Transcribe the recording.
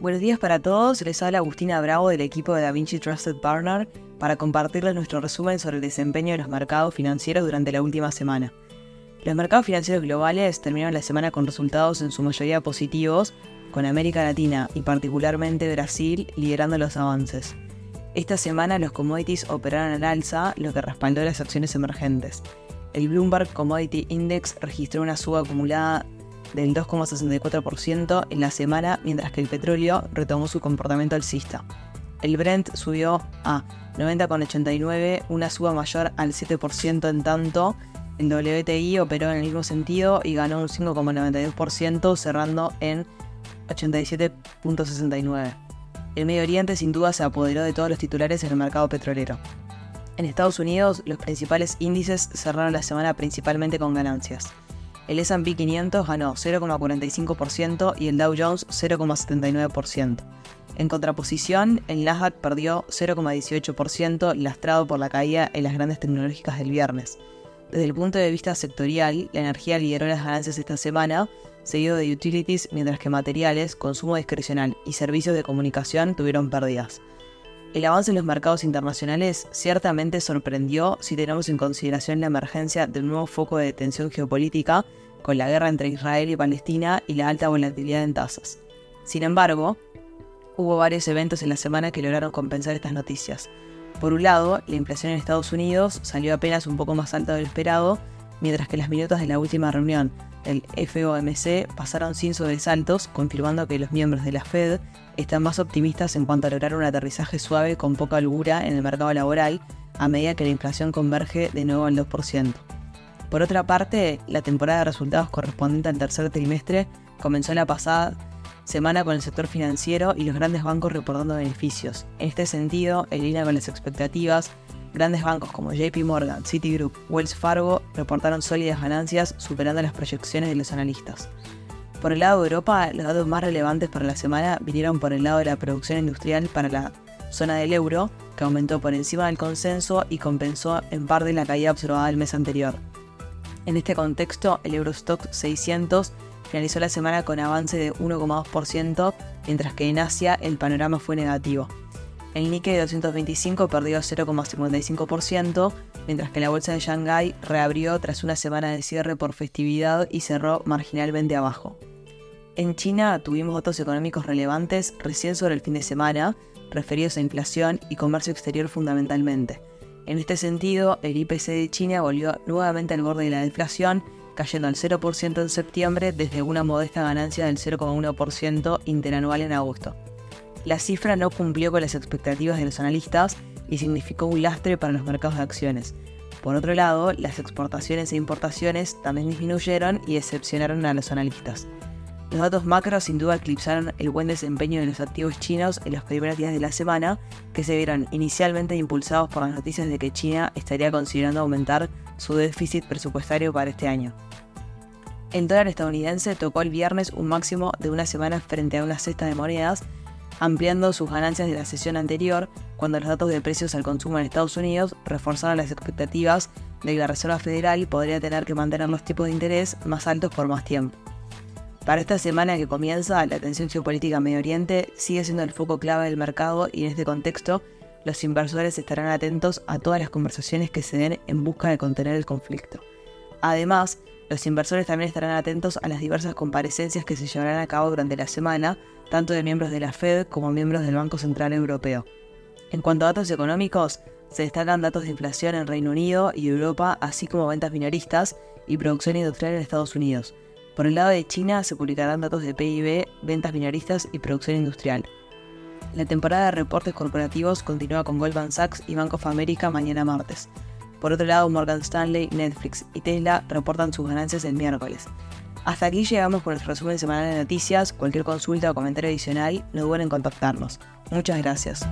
Buenos días para todos, les habla Agustina Bravo del equipo de DaVinci Trusted Partner para compartirles nuestro resumen sobre el desempeño de los mercados financieros durante la última semana. Los mercados financieros globales terminaron la semana con resultados en su mayoría positivos, con América Latina y particularmente Brasil liderando los avances. Esta semana los commodities operaron al alza, lo que respaldó las acciones emergentes. El Bloomberg Commodity Index registró una suba acumulada del 2,64% en la semana, mientras que el petróleo retomó su comportamiento alcista. El Brent subió a 90,89, una suba mayor al 7% en tanto el WTI operó en el mismo sentido y ganó un 5,92%, cerrando en 87,69. El Medio Oriente sin duda se apoderó de todos los titulares en el mercado petrolero. En Estados Unidos, los principales índices cerraron la semana principalmente con ganancias. El S&P 500 ganó 0,45% y el Dow Jones 0,79%. En contraposición, el Nasdaq perdió 0,18%, lastrado por la caída en las grandes tecnológicas del viernes. Desde el punto de vista sectorial, la energía lideró las ganancias esta semana, seguido de utilities, mientras que materiales, consumo discrecional y servicios de comunicación tuvieron pérdidas. El avance en los mercados internacionales ciertamente sorprendió si tenemos en consideración la emergencia de un nuevo foco de tensión geopolítica con la guerra entre Israel y Palestina y la alta volatilidad en tasas. Sin embargo, hubo varios eventos en la semana que lograron compensar estas noticias. Por un lado, la inflación en Estados Unidos salió apenas un poco más alta de lo esperado, mientras que las minutas de la última reunión del FOMC pasaron sin sobresaltos, confirmando que los miembros de la Fed están más optimistas en cuanto a lograr un aterrizaje suave con poca holgura en el mercado laboral a medida que la inflación converge de nuevo al 2%. Por otra parte, la temporada de resultados correspondiente al tercer trimestre comenzó la pasada semana con el sector financiero y los grandes bancos reportando beneficios. En este sentido, en línea con las expectativas, grandes bancos como JP Morgan, Citigroup, Wells Fargo reportaron sólidas ganancias superando las proyecciones de los analistas. Por el lado de Europa, los datos más relevantes para la semana vinieron por el lado de la producción industrial para la zona del euro, que aumentó por encima del consenso y compensó en parte la caída observada el mes anterior. En este contexto, el Eurostock 600 finalizó la semana con avance de 1,2%, mientras que en Asia el panorama fue negativo. El Nikkei 225 perdió 0,55%, mientras que la bolsa de Shanghái reabrió tras una semana de cierre por festividad y cerró marginalmente abajo. En China tuvimos datos económicos relevantes recién sobre el fin de semana, referidos a inflación y comercio exterior fundamentalmente. En este sentido, el IPC de China volvió nuevamente al borde de la deflación, cayendo al 0% en septiembre desde una modesta ganancia del 0,1% interanual en agosto. La cifra no cumplió con las expectativas de los analistas y significó un lastre para los mercados de acciones. Por otro lado, las exportaciones e importaciones también disminuyeron y decepcionaron a los analistas. Los datos macro sin duda eclipsaron el buen desempeño de los activos chinos en los primeros días de la semana, que se vieron inicialmente impulsados por las noticias de que China estaría considerando aumentar su déficit presupuestario para este año. El dólar estadounidense tocó el viernes un máximo de una semana frente a una cesta de monedas ampliando sus ganancias de la sesión anterior, cuando los datos de precios al consumo en Estados Unidos reforzaron las expectativas de que la Reserva Federal podría tener que mantener los tipos de interés más altos por más tiempo. Para esta semana que comienza, la tensión geopolítica Medio Oriente sigue siendo el foco clave del mercado y en este contexto, los inversores estarán atentos a todas las conversaciones que se den en busca de contener el conflicto. Además, los inversores también estarán atentos a las diversas comparecencias que se llevarán a cabo durante la semana, tanto de miembros de la Fed como miembros del Banco Central Europeo. En cuanto a datos económicos, se destacan datos de inflación en Reino Unido y Europa, así como ventas minoristas y producción industrial en Estados Unidos. Por el lado de China se publicarán datos de PIB, ventas minoristas y producción industrial. La temporada de reportes corporativos continúa con Goldman Sachs y Bank of America mañana martes. Por otro lado, Morgan Stanley, Netflix y Tesla reportan sus ganancias el miércoles. Hasta aquí llegamos con nuestro resumen semanal de noticias. Cualquier consulta o comentario adicional, no duden en contactarnos. Muchas gracias.